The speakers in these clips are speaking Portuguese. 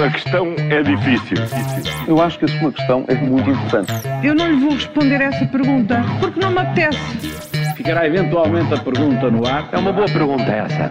A questão é difícil. Eu acho que a sua questão é muito importante. Eu não lhe vou responder essa pergunta porque não me apetece. Ficará eventualmente a pergunta no ar. É uma boa pergunta essa.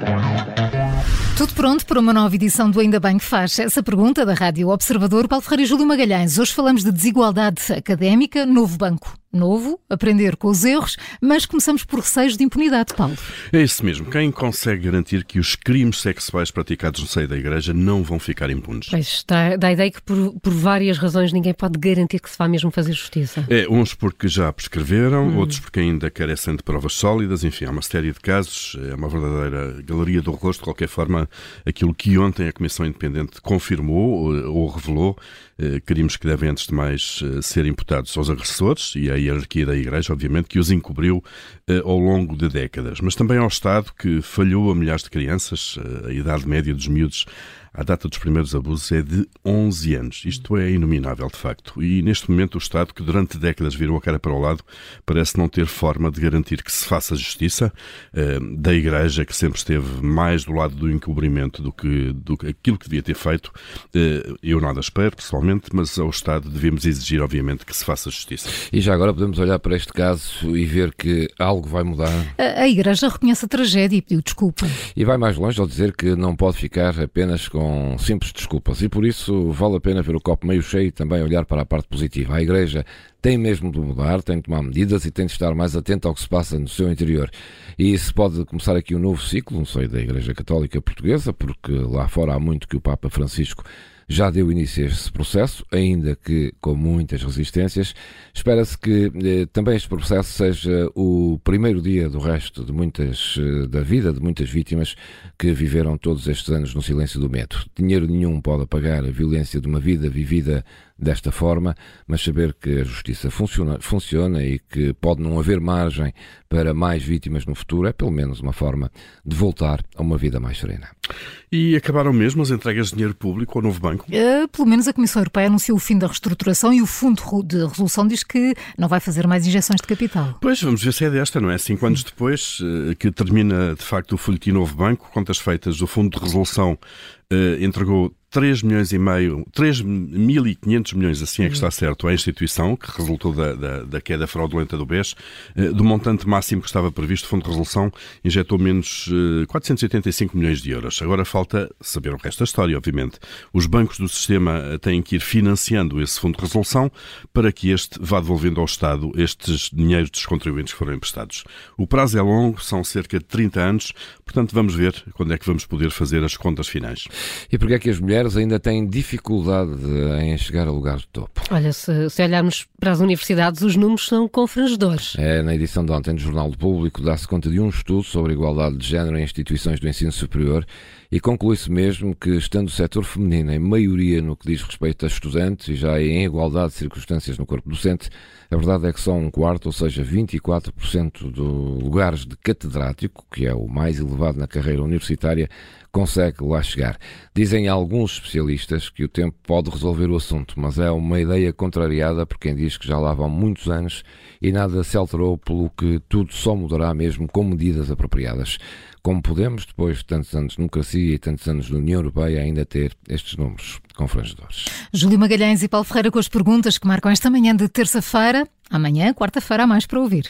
Tudo pronto para uma nova edição do Ainda Bem que Faz. Essa pergunta da Rádio Observador, Paulo Ferreira e Júlio Magalhães. Hoje falamos de desigualdade académica, novo banco novo, aprender com os erros, mas começamos por receios de impunidade, Paulo. É isso mesmo. Quem consegue garantir que os crimes sexuais praticados no seio da Igreja não vão ficar impunes? Pois, está, dá a ideia que por, por várias razões ninguém pode garantir que se vá mesmo fazer justiça. É, uns porque já prescreveram, hum. outros porque ainda carecem de provas sólidas, enfim, há uma série de casos, é uma verdadeira galeria do rosto. De qualquer forma, aquilo que ontem a Comissão Independente confirmou ou, ou revelou, eh, crimes que devem, antes de mais, eh, ser imputados aos agressores e aí hierarquia da Igreja, obviamente, que os encobriu uh, ao longo de décadas, mas também ao Estado que falhou a milhares de crianças, uh, a idade média dos miúdos a data dos primeiros abusos é de 11 anos. Isto é inominável, de facto. E neste momento o Estado, que durante décadas virou a cara para o lado, parece não ter forma de garantir que se faça justiça uh, da Igreja, que sempre esteve mais do lado do encobrimento do que, do que aquilo que devia ter feito. Uh, eu nada espero, pessoalmente, mas ao Estado devemos exigir, obviamente, que se faça justiça. E já agora podemos olhar para este caso e ver que algo vai mudar. A, a Igreja reconhece a tragédia e pediu desculpa. E vai mais longe ao dizer que não pode ficar apenas com com simples desculpas e por isso vale a pena ver o copo meio cheio e também olhar para a parte positiva. A Igreja tem mesmo de mudar, tem de tomar medidas e tem de estar mais atenta ao que se passa no seu interior. E isso pode começar aqui um novo ciclo, não sei, da Igreja Católica Portuguesa, porque lá fora há muito que o Papa Francisco já deu início a esse processo, ainda que com muitas resistências. Espera-se que eh, também este processo seja o primeiro dia do resto de muitas, eh, da vida de muitas vítimas que viveram todos estes anos no silêncio do medo. Dinheiro nenhum pode apagar a violência de uma vida vivida desta forma, mas saber que a justiça funciona, funciona e que pode não haver margem para mais vítimas no futuro é pelo menos uma forma de voltar a uma vida mais serena. E acabaram mesmo as entregas de dinheiro público ao novo banco? Uh, pelo menos a Comissão Europeia anunciou o fim da reestruturação e o Fundo de Resolução diz que não vai fazer mais injeções de capital. Pois, vamos ver se é desta, não é? Cinco anos depois uh, que termina de facto o folhetim Novo Banco, contas feitas, o Fundo de Resolução uh, entregou 3 milhões e meio, 3.500 milhões, assim é que está certo, à instituição, que resultou da, da, da queda fraudulenta do BES, eh, do montante máximo que estava previsto, o Fundo de Resolução injetou menos 485 eh, milhões de euros. Agora falta saber o resto da história, obviamente. Os bancos do sistema eh, têm que ir financiando esse Fundo de Resolução para que este vá devolvendo ao Estado estes dinheiros dos contribuintes que foram emprestados. O prazo é longo, são cerca de 30 anos, portanto vamos ver quando é que vamos poder fazer as contas finais. E porquê é que as mulheres mulheres ainda têm dificuldade em chegar a lugares de topo. Olha, se, se, olharmos para as universidades, os números são confrangedores. É, na edição de ontem do Jornal do Público dá-se conta de um estudo sobre a igualdade de género em instituições do ensino superior e conclui-se mesmo que, estando o setor feminino em maioria no que diz respeito a estudantes e já em igualdade de circunstâncias no corpo docente, a verdade é que só um quarto, ou seja, 24% dos lugares de catedrático, que é o mais elevado na carreira universitária, consegue lá chegar. Dizem alguns especialistas que o tempo pode resolver o assunto, mas é uma ideia contrariada por quem diz que já lá vão muitos anos e nada se alterou, pelo que tudo só mudará mesmo com medidas apropriadas. Como podemos, depois de tantos anos de democracia e tantos anos da União Europeia, ainda ter estes números confrangedores? Júlio Magalhães e Paulo Ferreira com as perguntas que marcam esta manhã de terça-feira. Amanhã, quarta-feira, há mais para ouvir.